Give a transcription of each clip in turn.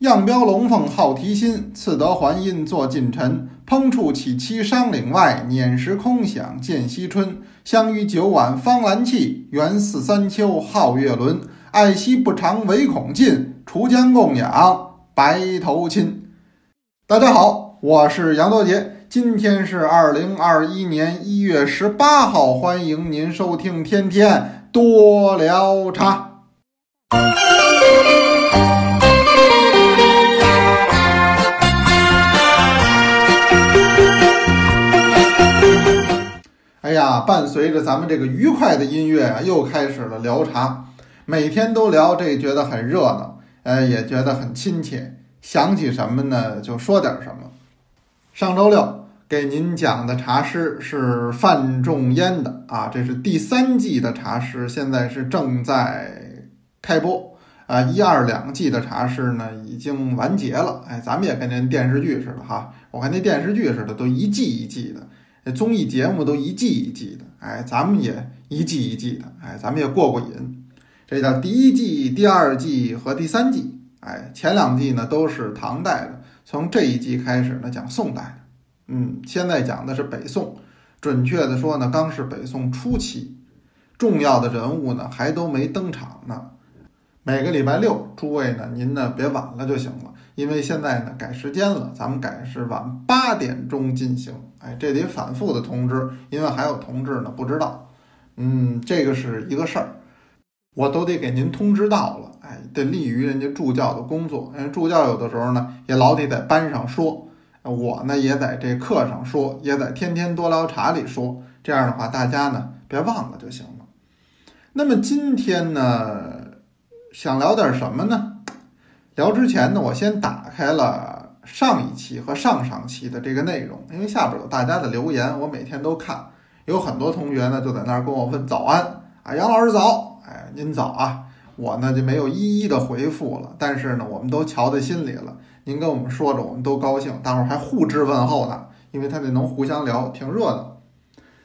样标龙凤好题心，赐得还阴作近臣。烹处起栖商岭外，碾石空响见西春。相与九晚方兰气，缘似三秋皓月轮。爱惜不长唯恐尽，锄将供养白头亲。大家好，我是杨多杰，今天是二零二一年一月十八号，欢迎您收听天天多聊茶。哎呀，伴随着咱们这个愉快的音乐啊，又开始了聊茶。每天都聊，这觉得很热闹，呃，也觉得很亲切。想起什么呢，就说点什么。上周六给您讲的茶诗是范仲淹的啊，这是第三季的茶诗，现在是正在开播啊。一二两季的茶诗呢已经完结了，哎，咱们也跟那电视剧似的哈，我看那电视剧似的都一季一季的。综艺节目都一季一季的，哎，咱们也一季一季的，哎，咱们也过过瘾。这叫第一季、第二季和第三季，哎，前两季呢都是唐代的，从这一季开始呢讲宋代的，嗯，现在讲的是北宋，准确的说呢，刚是北宋初期，重要的人物呢还都没登场呢。每个礼拜六，诸位呢，您呢别晚了就行了，因为现在呢改时间了，咱们改是晚八点钟进行。哎，这得反复的通知，因为还有同志呢不知道。嗯，这个是一个事儿，我都得给您通知到了。哎，得利于人家助教的工作，因为助教有的时候呢也老得在班上说，我呢也在这课上说，也在天天多聊茶里说。这样的话，大家呢别忘了就行了。那么今天呢？想聊点什么呢？聊之前呢，我先打开了上一期和上上期的这个内容，因为下边有大家的留言，我每天都看，有很多同学呢就在那儿跟我问早安啊，杨老师早，哎，您早啊，我呢就没有一一的回复了，但是呢，我们都瞧在心里了，您跟我们说着，我们都高兴，大伙儿还互致问候呢，因为他得能互相聊，挺热闹。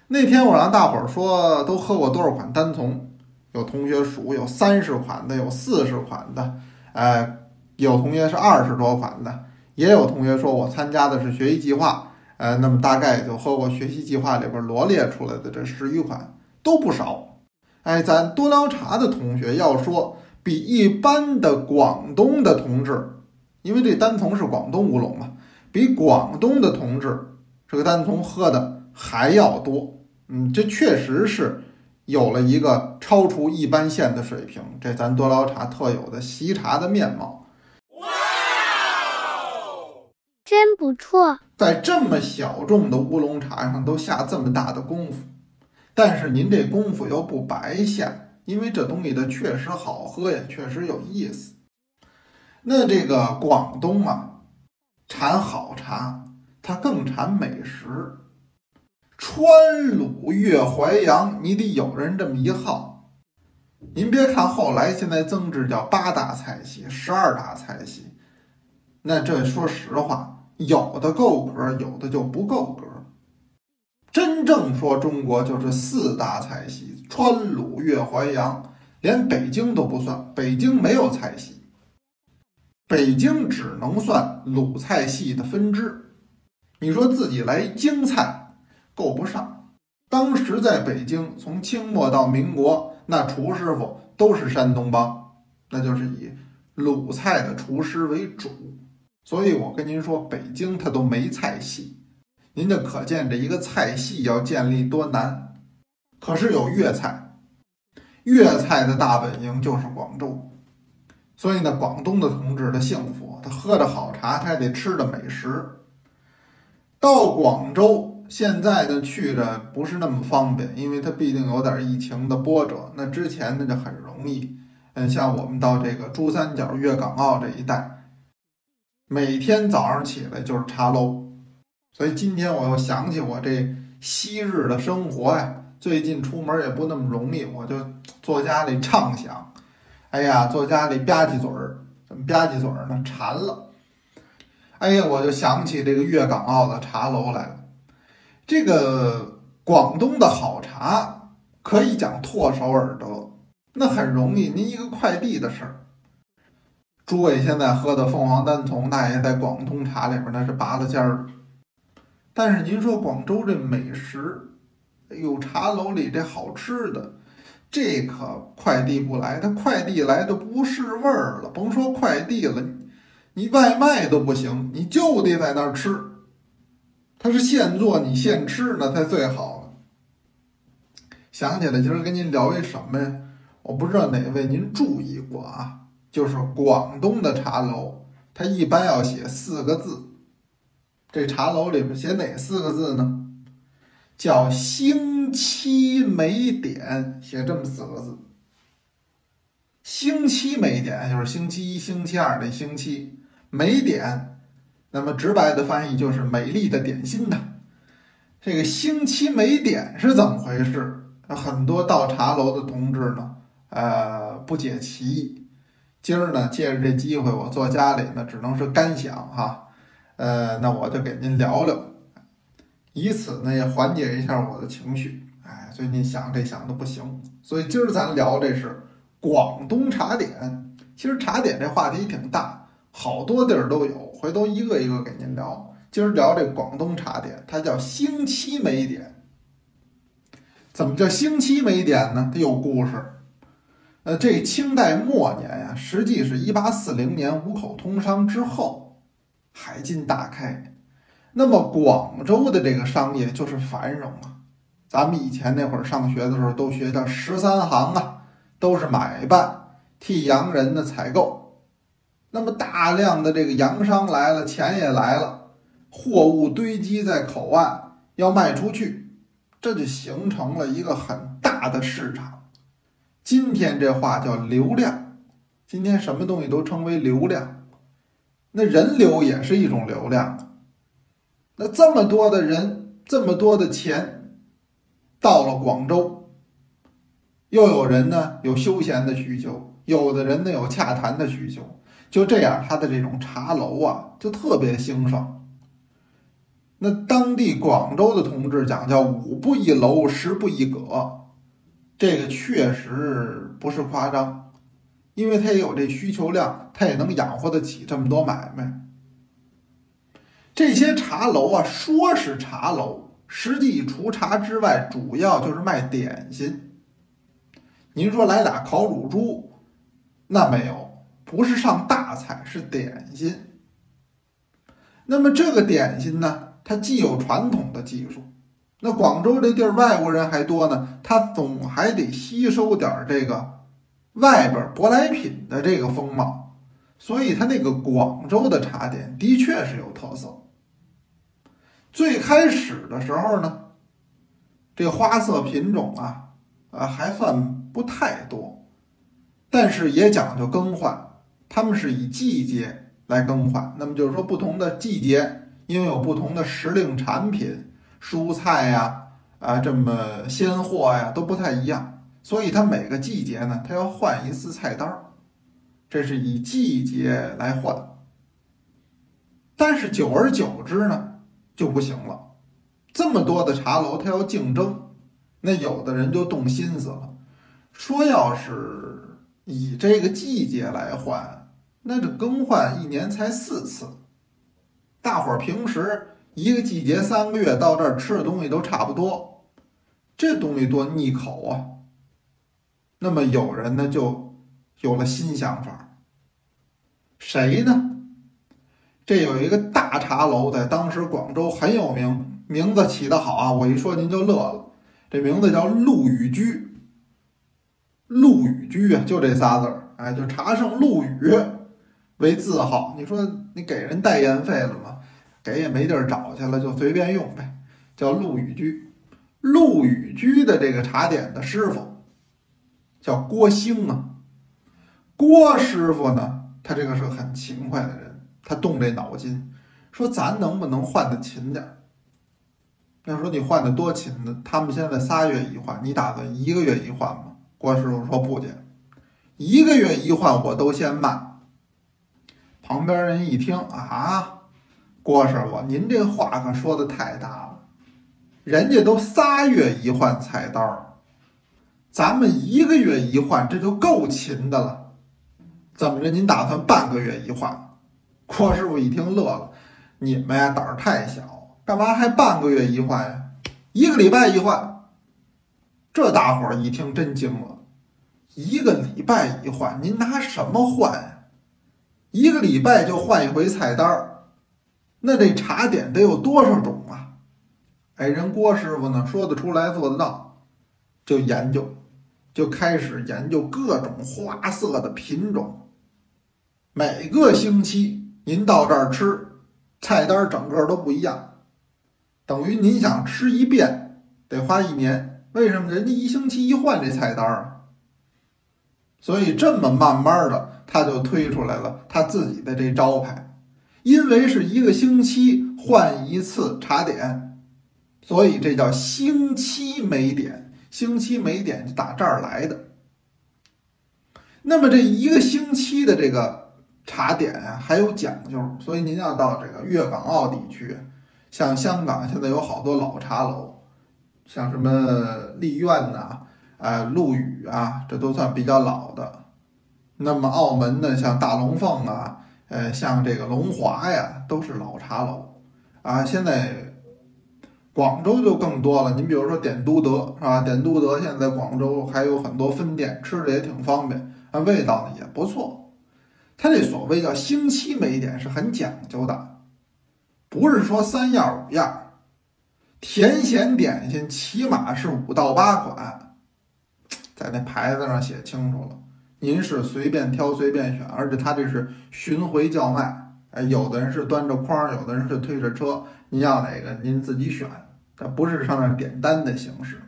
那天我让大伙儿说都喝过多少款单丛。有同学数有三十款的，有四十款的，哎，有同学是二十多款的，也有同学说我参加的是学习计划，呃，那么大概就和我学习计划里边罗列出来的这十余款都不少。哎，咱多聊茶的同学要说比一般的广东的同志，因为这单丛是广东乌龙嘛，比广东的同志这个单丛喝的还要多。嗯，这确实是。有了一个超出一般线的水平，这咱多捞茶特有的习茶的面貌。哇，真不错！在这么小众的乌龙茶上都下这么大的功夫，但是您这功夫又不白下，因为这东西它确实好喝呀，确实有意思。那这个广东啊，产好茶，它更产美食。川鲁粤淮扬，你得有人这么一号。您别看后来现在增至叫八大菜系、十二大菜系，那这说实话，有的够格，有的就不够格。真正说中国就是四大菜系：川鲁粤淮扬，连北京都不算，北京没有菜系，北京只能算鲁菜系的分支。你说自己来京菜。够不上。当时在北京，从清末到民国，那厨师傅都是山东帮，那就是以鲁菜的厨师为主。所以我跟您说，北京它都没菜系，您就可见这一个菜系要建立多难。可是有粤菜，粤菜的大本营就是广州，所以呢，广东的同志的幸福，他喝着好茶，他还得吃着美食。到广州。现在呢去着不是那么方便，因为它毕竟有点疫情的波折。那之前呢就很容易，嗯，像我们到这个珠三角、粤港澳这一带，每天早上起来就是茶楼。所以今天我又想起我这昔日的生活呀，最近出门也不那么容易，我就坐家里畅想，哎呀，坐家里吧唧嘴儿，怎么吧唧嘴儿呢？馋了，哎呀，我就想起这个粤港澳的茶楼来了。这个广东的好茶可以讲唾手而得，那很容易。您一个快递的事儿，诸位现在喝的凤凰单丛，那也在广东茶里边那是拔了尖儿。但是您说广州这美食，有茶楼里这好吃的，这可快递不来，它快递来的不是味儿了，甭说快递了，你外卖都不行，你就得在那儿吃。它是现做，你现吃那才最好了。想起来，今儿跟您聊一什么呀？我不知道哪位您注意过啊？就是广东的茶楼，它一般要写四个字。这茶楼里边写哪四个字呢？叫“星期美点”，写这么四个字。星期美点就是星期一、星期二的星期，美点，那么直白的翻译就是美丽的点心呐。这个星期美点是怎么回事？很多到茶楼的同志呢，呃，不解其意。今儿呢，借着这机会，我坐家里呢，只能是干想哈。呃，那我就给您聊聊，以此呢也缓解一下我的情绪。哎，最近想这想的不行，所以今儿咱聊这是广东茶点。其实茶点这话题挺大，好多地儿都有，回头一个一个给您聊。今儿聊这广东茶点，它叫星期美点。怎么叫星期美点呢？它有故事。呃，这清代末年呀，实际是一八四零年五口通商之后。海禁大开，那么广州的这个商业就是繁荣啊。咱们以前那会儿上学的时候都学叫十三行啊，都是买办，替洋人的采购。那么大量的这个洋商来了，钱也来了，货物堆积在口岸要卖出去，这就形成了一个很大的市场。今天这话叫流量，今天什么东西都称为流量。那人流也是一种流量，那这么多的人，这么多的钱，到了广州，又有人呢有休闲的需求，有的人呢有洽谈的需求，就这样，他的这种茶楼啊就特别兴盛。那当地广州的同志讲叫五步一楼，十步一阁，这个确实不是夸张。因为它也有这需求量，它也能养活得起这么多买卖。这些茶楼啊，说是茶楼，实际除茶之外，主要就是卖点心。您说来俩烤乳猪，那没有，不是上大菜，是点心。那么这个点心呢，它既有传统的技术，那广州这地儿外国人还多呢，他总还得吸收点这个。外边舶来品的这个风貌，所以它那个广州的茶点的确是有特色。最开始的时候呢，这花色品种啊啊还算不太多，但是也讲究更换，他们是以季节来更换。那么就是说，不同的季节，因为有不同的时令产品，蔬菜呀啊这么鲜货呀都不太一样。所以它每个季节呢，它要换一次菜单儿，这是以季节来换。但是久而久之呢，就不行了。这么多的茶楼，它要竞争，那有的人就动心思了，说要是以这个季节来换，那这更换一年才四次，大伙儿平时一个季节三个月到这儿吃的东西都差不多，这东西多腻口啊！那么有人呢就有了新想法，谁呢？这有一个大茶楼在当时广州很有名，名字起得好啊！我一说您就乐了，这名字叫陆羽居。陆羽居啊，就这仨字儿，哎，就茶圣陆羽为字号。你说你给人代言费了吗？给也没地儿找去了，就随便用呗，叫陆羽居。陆羽居的这个茶点的师傅。叫郭兴啊，郭师傅呢，他这个是个很勤快的人，他动这脑筋，说咱能不能换的勤点儿？要说你换的多勤呢？他们现在仨月一换，你打算一个月一换吗？郭师傅说不减，一个月一换我都嫌慢。旁边人一听啊，郭师傅您这话可说的太大了，人家都仨月一换菜单儿。咱们一个月一换，这就够勤的了。怎么着？您打算半个月一换？郭师傅一听乐了，你们呀胆儿太小，干嘛还半个月一换呀？一个礼拜一换。这大伙儿一听真惊了，一个礼拜一换，您拿什么换呀？一个礼拜就换一回菜单儿，那这茶点得有多少种啊？哎，人郭师傅呢说得出来做得到，就研究，就开始研究各种花色的品种。每个星期您到这儿吃，菜单整个都不一样，等于您想吃一遍得花一年。为什么人家一星期一换这菜单啊？所以这么慢慢的，他就推出来了他自己的这招牌。因为是一个星期换一次茶点，所以这叫星期美点。星期美点就打这儿来的。那么这一个星期的这个茶点啊，还有讲究。所以您要到这个粤港澳地区，像香港现在有好多老茶楼。像什么丽苑呐，哎，陆羽啊，这都算比较老的。那么澳门呢，像大龙凤啊，呃，像这个龙华呀，都是老茶楼啊。现在广州就更多了，您比如说点都德是吧？点都德现在在广州还有很多分店，吃的也挺方便，啊，味道呢也不错。它这所谓叫星期美点是很讲究的，不是说三样五样。甜咸点心起码是五到八款，在那牌子上写清楚了，您是随便挑随便选，而且他这是巡回叫卖，哎，有的人是端着筐，有的人是推着车，您要哪个您自己选，它不是上面点单的形式，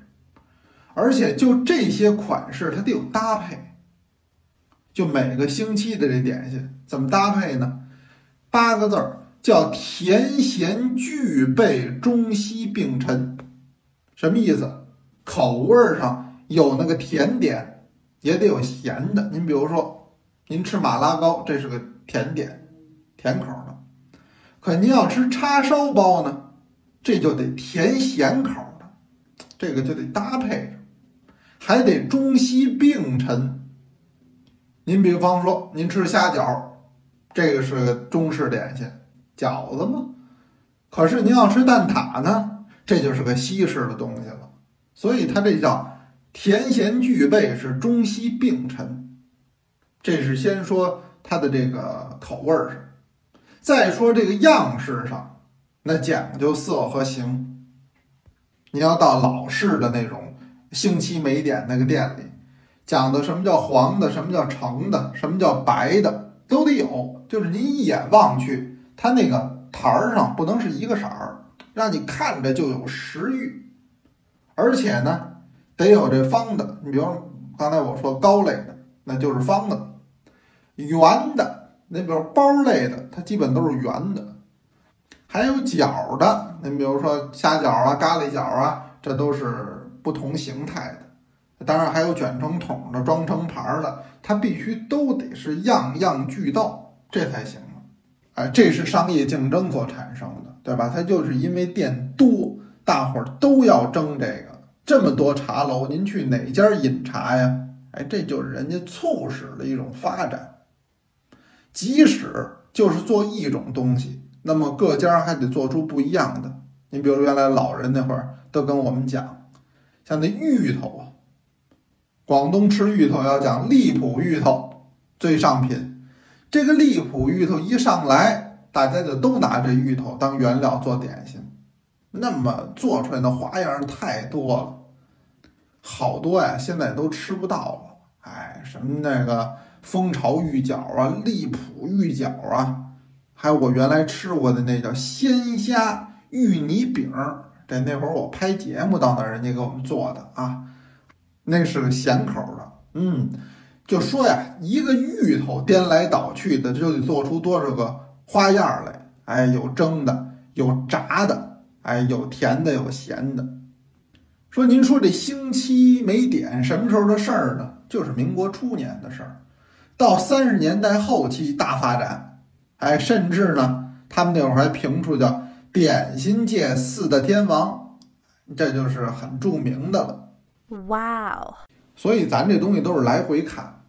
而且就这些款式它得有搭配，就每个星期的这点心怎么搭配呢？八个字儿。叫甜咸俱备，中西并陈，什么意思？口味上有那个甜点，也得有咸的。您比如说，您吃马拉糕，这是个甜点，甜口的。可您要吃叉烧包呢，这就得甜咸口的，这个就得搭配着，还得中西并陈。您比方说，您吃虾饺，这个是个中式点心。饺子吗？可是您要吃蛋挞呢，这就是个西式的东西了。所以它这叫甜咸俱备，是中西并陈。这是先说它的这个口味儿上，再说这个样式上，那讲究色和形。你要到老式的那种星期美点那个店里，讲的什么叫黄的，什么叫橙的，什么叫白的，都得有。就是您一眼望去。它那个台儿上不能是一个色儿，让你看着就有食欲，而且呢，得有这方的。你比如刚才我说糕类的，那就是方的；圆的，那比如包类的，它基本都是圆的；还有角的，你比如说虾饺啊、咖喱饺啊，这都是不同形态的。当然还有卷成桶的、装成盘的，它必须都得是样样俱到，这才行。哎，这是商业竞争所产生的，对吧？它就是因为店多，大伙儿都要争这个。这么多茶楼，您去哪家饮茶呀？哎，这就是人家促使的一种发展。即使就是做一种东西，那么各家还得做出不一样的。你比如原来老人那会儿都跟我们讲，像那芋头啊，广东吃芋头要讲荔浦芋头最上品。这个荔浦芋头一上来，大家就都拿这芋头当原料做点心，那么做出来的花样太多了，好多呀，现在都吃不到了。哎，什么那个蜂巢芋饺啊，荔浦芋饺啊，还有我原来吃过的那叫鲜虾芋泥饼，这那会儿我拍节目到那儿，人家给我们做的啊，那是个咸口的，嗯。就说呀，一个芋头颠来倒去的，就得做出多少个花样来？哎，有蒸的，有炸的，哎，有甜的，有咸的。说您说这星期没点什么时候的事儿呢？就是民国初年的事儿，到三十年代后期大发展，哎，甚至呢，他们那会儿还评出叫点心界四大天王，这就是很著名的了。哇哦！所以咱这东西都是来回看，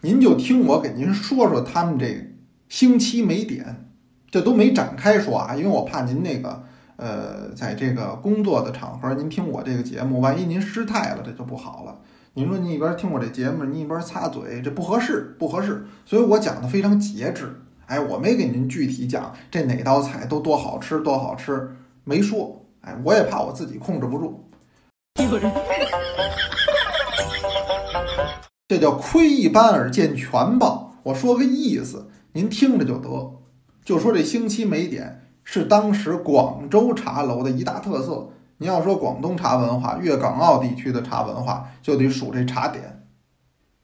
您就听我给您说说他们这星期没点，这都没展开说啊，因为我怕您那个呃，在这个工作的场合，您听我这个节目，万一您失态了，这就不好了。您说您一边听我这节目，您一边擦嘴，这不合适，不合适。所以我讲的非常节制。哎，我没给您具体讲这哪道菜都多好吃，多好吃，没说。哎，我也怕我自己控制不住。这叫窥一斑而见全豹。我说个意思，您听着就得。就说这星期没点是当时广州茶楼的一大特色。你要说广东茶文化，粤港澳地区的茶文化，就得数这茶点。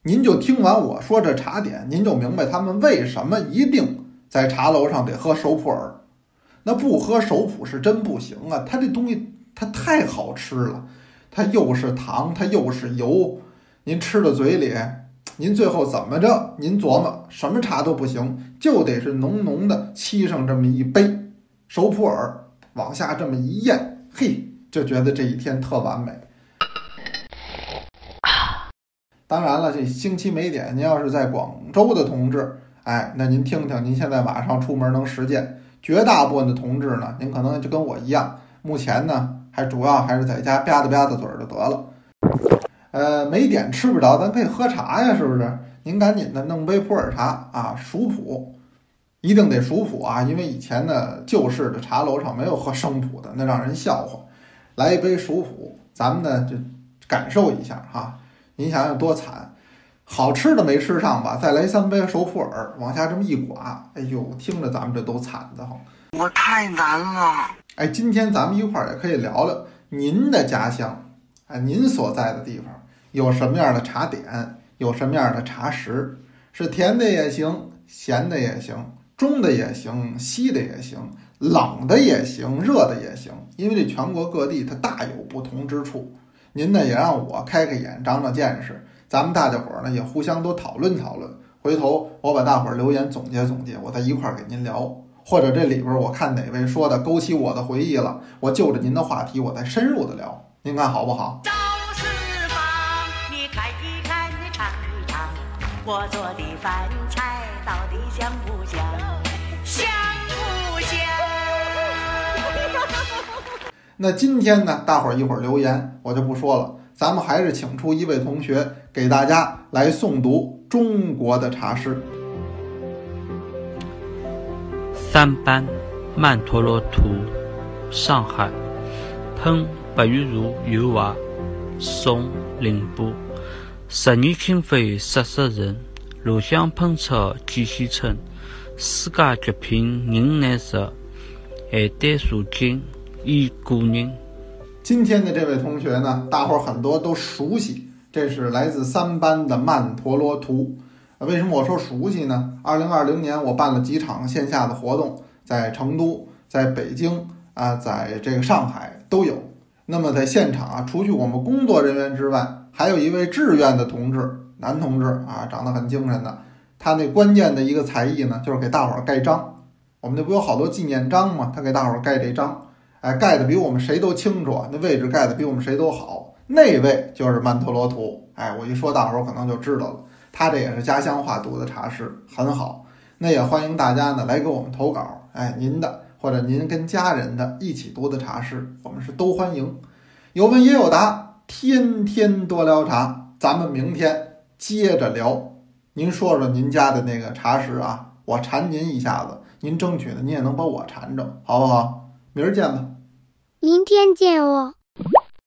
您就听完我说这茶点，您就明白他们为什么一定在茶楼上得喝熟普洱。那不喝熟普是真不行啊！它这东西它太好吃了，它又是糖，它又是油，您吃到嘴里，您最后怎么着？您琢磨什么茶都不行，就得是浓浓的沏上这么一杯熟普洱，往下这么一咽，嘿。就觉得这一天特完美。当然了，这星期没点，您要是在广州的同志，哎，那您听听，您现在马上出门能实践。绝大部分的同志呢，您可能就跟我一样，目前呢还主要还是在家吧嗒吧嗒嘴就得了。呃，没点吃不着，咱可以喝茶呀，是不是？您赶紧的弄杯普洱茶啊，熟普，一定得熟普啊，因为以前的旧式的茶楼上没有喝生普的，那让人笑话。来一杯熟普，咱们呢就感受一下哈。您想想多惨，好吃的没吃上吧？再来三杯熟普洱，往下这么一刮，哎呦，听着咱们这都惨的慌。我太难了。哎，今天咱们一块儿也可以聊聊您的家乡，哎，您所在的地方有什么样的茶点，有什么样的茶食，是甜的也行，咸的也行，中的也行，西的也行。冷的也行，热的也行，因为这全国各地它大有不同之处。您呢也让我开开眼，长长见识。咱们大家伙儿呢也互相都讨论讨论。回头我把大伙儿留言总结总结，我再一块儿给您聊。或者这里边我看哪位说的勾起我的回忆了，我就着您的话题，我再深入的聊。您看好不好？赵四方，你看一看，你尝一尝，我做的饭菜到底香不那今天呢，大伙儿一会儿留言，我就不说了。咱们还是请出一位同学给大家来诵读中国的茶诗。三班曼陀罗图，上海，喷白玉如油画，宋林波。十年轻飞十色人，炉香喷出几许春。世界绝品人难识，还待如今。一姑娘，今天的这位同学呢，大伙儿很多都熟悉，这是来自三班的曼陀罗图。为什么我说熟悉呢？二零二零年我办了几场线下的活动，在成都、在北京啊，在这个上海都有。那么在现场啊，除去我们工作人员之外，还有一位志愿的同志，男同志啊，长得很精神的。他那关键的一个才艺呢，就是给大伙儿盖章。我们那不有好多纪念章吗？他给大伙儿盖这章。哎，盖的比我们谁都清楚，那位置盖的比我们谁都好。那位就是曼陀罗图。哎，我一说，大伙儿可能就知道了。他这也是家乡话读的茶诗，很好。那也欢迎大家呢来给我们投稿。哎，您的或者您跟家人的一起读的茶诗，我们是都欢迎。有问也有答，天天多聊茶。咱们明天接着聊。您说说您家的那个茶诗啊，我馋您一下子，您争取的您也能把我馋着，好不好？明儿见吧。明天见哦。